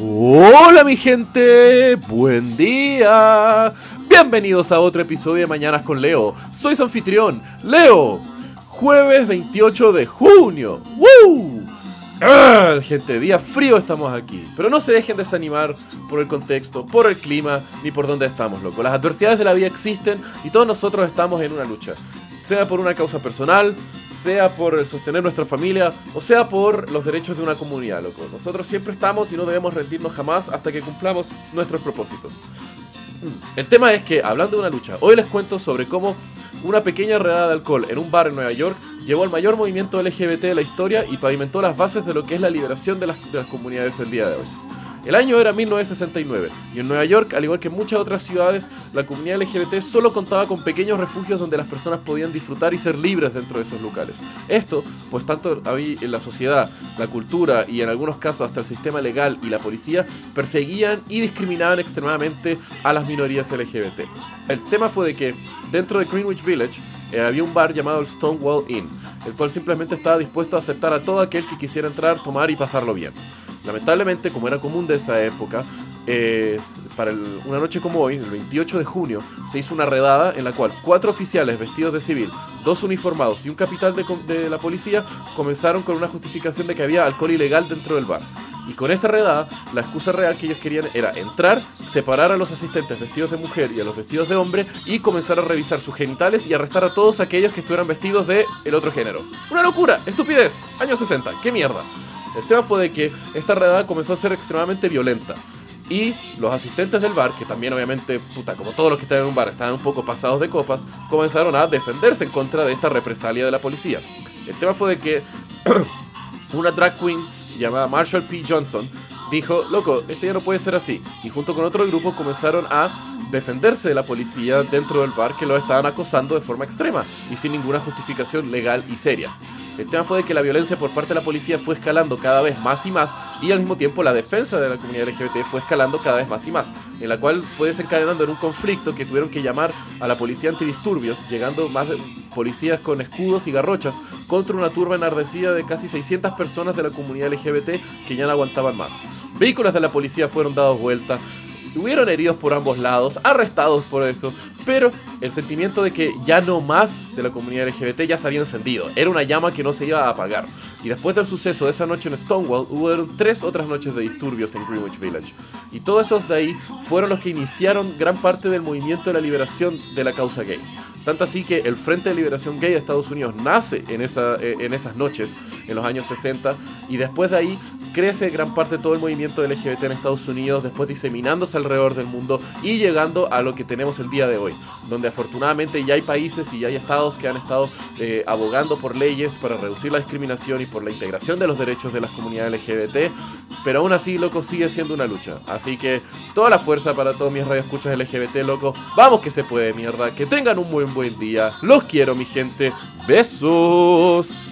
Hola mi gente, buen día. Bienvenidos a otro episodio de Mañanas con Leo. Soy su anfitrión, Leo. Jueves 28 de junio. ¡Woo! ¡Ah! Gente, día frío estamos aquí. Pero no se dejen desanimar por el contexto, por el clima, ni por dónde estamos, loco. Las adversidades de la vida existen y todos nosotros estamos en una lucha. Sea por una causa personal, sea por sostener nuestra familia o sea por los derechos de una comunidad, loco. Nosotros siempre estamos y no debemos rendirnos jamás hasta que cumplamos nuestros propósitos. El tema es que, hablando de una lucha, hoy les cuento sobre cómo una pequeña redada de alcohol en un bar en Nueva York llevó al mayor movimiento LGBT de la historia y pavimentó las bases de lo que es la liberación de las, de las comunidades el día de hoy. El año era 1969 y en Nueva York, al igual que en muchas otras ciudades, la comunidad LGBT solo contaba con pequeños refugios donde las personas podían disfrutar y ser libres dentro de esos locales. Esto, pues tanto había en la sociedad, la cultura y en algunos casos hasta el sistema legal y la policía perseguían y discriminaban extremadamente a las minorías LGBT. El tema fue de que dentro de Greenwich Village eh, había un bar llamado el Stonewall Inn, el cual simplemente estaba dispuesto a aceptar a todo aquel que quisiera entrar, tomar y pasarlo bien. Lamentablemente, como era común de esa época, eh, para una noche como hoy, el 28 de junio, se hizo una redada en la cual cuatro oficiales vestidos de civil, dos uniformados y un capitán de, de la policía comenzaron con una justificación de que había alcohol ilegal dentro del bar. Y con esta redada, la excusa real que ellos querían era entrar, separar a los asistentes vestidos de mujer y a los vestidos de hombre y comenzar a revisar sus genitales y arrestar a todos aquellos que estuvieran vestidos de el otro género. ¡Una locura! ¡Estupidez! Años 60, ¡qué mierda! El tema fue de que esta redada comenzó a ser extremadamente violenta. Y los asistentes del bar, que también obviamente, puta, como todos los que están en un bar estaban un poco pasados de copas, comenzaron a defenderse en contra de esta represalia de la policía. El tema fue de que una drag queen llamada Marshall P. Johnson dijo, loco, esto ya no puede ser así. Y junto con otro grupo comenzaron a defenderse de la policía dentro del bar que lo estaban acosando de forma extrema y sin ninguna justificación legal y seria. El tema fue de que la violencia por parte de la policía fue escalando cada vez más y más y al mismo tiempo la defensa de la comunidad LGBT fue escalando cada vez más y más, en la cual fue desencadenando en un conflicto que tuvieron que llamar a la policía antidisturbios, llegando más de policías con escudos y garrochas contra una turba enardecida de casi 600 personas de la comunidad LGBT que ya no aguantaban más. Vehículos de la policía fueron dados vuelta, Hubieron heridos por ambos lados, arrestados por eso, pero el sentimiento de que ya no más de la comunidad LGBT ya se había encendido. Era una llama que no se iba a apagar. Y después del suceso de esa noche en Stonewall, hubo tres otras noches de disturbios en Greenwich Village. Y todos esos de ahí fueron los que iniciaron gran parte del movimiento de la liberación de la causa gay. Tanto así que el Frente de Liberación Gay de Estados Unidos nace en, esa, eh, en esas noches, en los años 60, y después de ahí crece gran parte todo el movimiento LGBT en Estados Unidos, después diseminándose alrededor del mundo y llegando a lo que tenemos el día de hoy, donde afortunadamente ya hay países y ya hay estados que han estado eh, abogando por leyes para reducir la discriminación y por la integración de los derechos de las comunidades LGBT, pero aún así, loco, sigue siendo una lucha. Así que toda la fuerza para todos mis radioescuchas LGBT, loco. Vamos que se puede, mierda. Que tengan un buen buen día. Los quiero, mi gente. Besos.